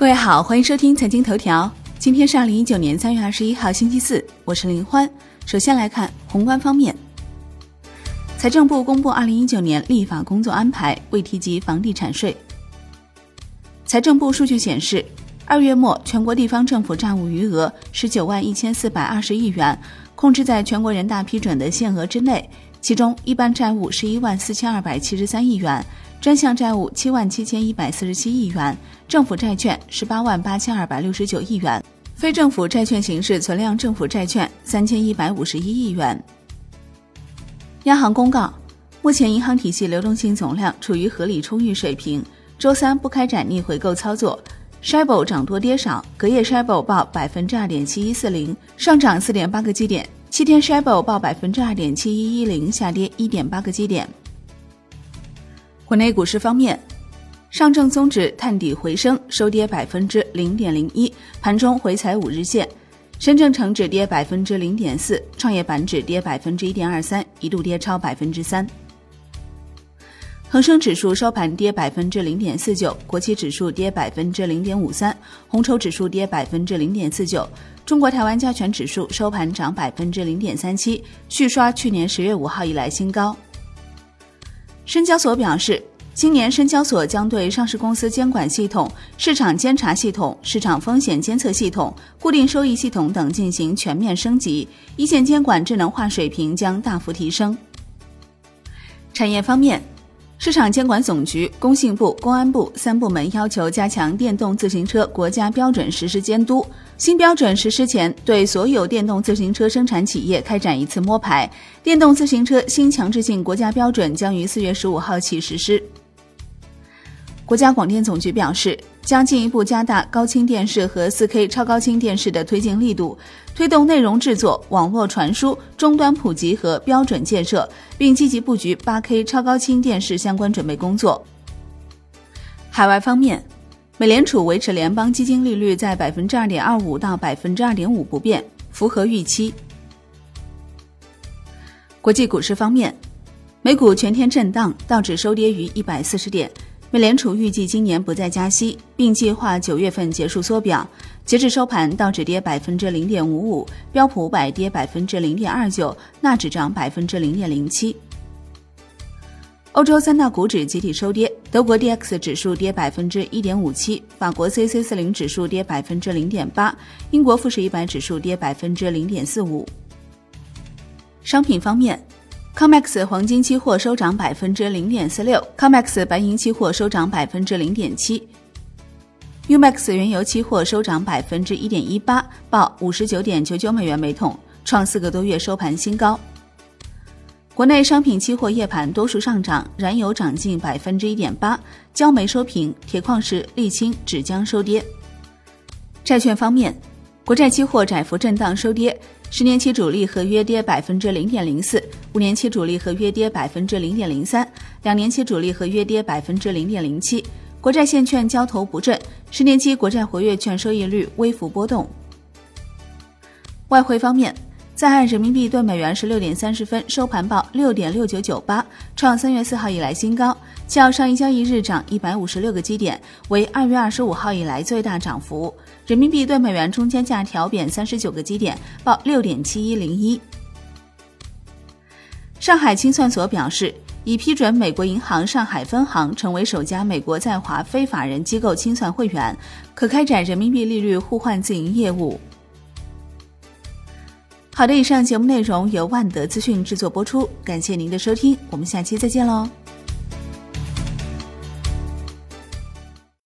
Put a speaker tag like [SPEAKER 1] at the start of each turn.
[SPEAKER 1] 各位好，欢迎收听财经头条。今天是二零一九年三月二十一号，星期四，我是林欢。首先来看宏观方面，财政部公布二零一九年立法工作安排，未提及房地产税。财政部数据显示，二月末全国地方政府债务余额十九万一千四百二十亿元，控制在全国人大批准的限额之内。其中，一般债务十一万四千二百七十三亿元。专项债务七万七千一百四十七亿元，政府债券十八万八千二百六十九亿元，非政府债券形式存量政府债券三千一百五十一亿元。央行公告，目前银行体系流动性总量处于合理充裕水平，周三不开展逆回购操作。s h i b o 涨多跌少，隔夜 s h i b o 报百分之二点七一四零，上涨四点八个基点；七天 s h i b o 报百分之二点七一一零，下跌一点八个基点。国内股市方面，上证综指探底回升，收跌百分之零点零一，盘中回踩五日线；深证成指跌百分之零点四，创业板指跌百分之一点二三，一度跌超百分之三。恒生指数收盘跌百分之零点四九，国企指数跌百分之零点五三，红筹指数跌百分之零点四九，中国台湾加权指数收盘涨百分之零点三七，续刷去年十月五号以来新高。深交所表示，今年深交所将对上市公司监管系统、市场监察系统、市场风险监测系统、固定收益系统等进行全面升级，一线监管智能化水平将大幅提升。产业方面。市场监管总局、工信部、公安部三部门要求加强电动自行车国家标准实施监督。新标准实施前，对所有电动自行车生产企业开展一次摸排。电动自行车新强制性国家标准将于四月十五号起实施。国家广电总局表示，将进一步加大高清电视和 4K 超高清电视的推进力度，推动内容制作、网络传输、终端普及和标准建设，并积极布局 8K 超高清电视相关准备工作。海外方面，美联储维持联邦基金利率在百分之二点二五到百分之二点五不变，符合预期。国际股市方面，美股全天震荡，道指收跌于一百四十点。美联储预计今年不再加息，并计划九月份结束缩表。截至收盘，道指跌百分之零点五五，标普五百跌百分之零点二九，纳指涨百分之零点零七。欧洲三大股指集体收跌，德国 D X 指数跌百分之一点五七，法国 C C 四零指数跌百分之零点八，英国富时一百指数跌百分之零点四五。商品方面。Comex 黄金期货收涨百分之零点四六，Comex 白银期货收涨百分之零点七，Umax 原油期货收涨百分之一点一八，报五十九点九九美元每桶，创四个多月收盘新高。国内商品期货夜盘多数上涨，燃油涨近百分之一点八，焦煤收平，铁矿石、沥青、纸浆收跌。债券方面。国债期货窄幅震荡收跌，十年期主力合约跌百分之零点零四，五年期主力合约跌百分之零点零三，两年期主力合约跌百分之零点零七。国债现券交投不振，十年期国债活跃券收益率微幅波动。外汇方面。在岸人民币兑美元十六点三十分收盘报六点六九九八，创三月四号以来新高，较上一交易日涨一百五十六个基点，为二月二十五号以来最大涨幅。人民币兑美元中间价调贬三十九个基点，报六点七一零一。上海清算所表示，已批准美国银行上海分行成为首家美国在华非法人机构清算会员，可开展人民币利率互换自营业务。好的，以上节目内容由万德资讯制作播出，感谢您的收听，我们下期再见喽。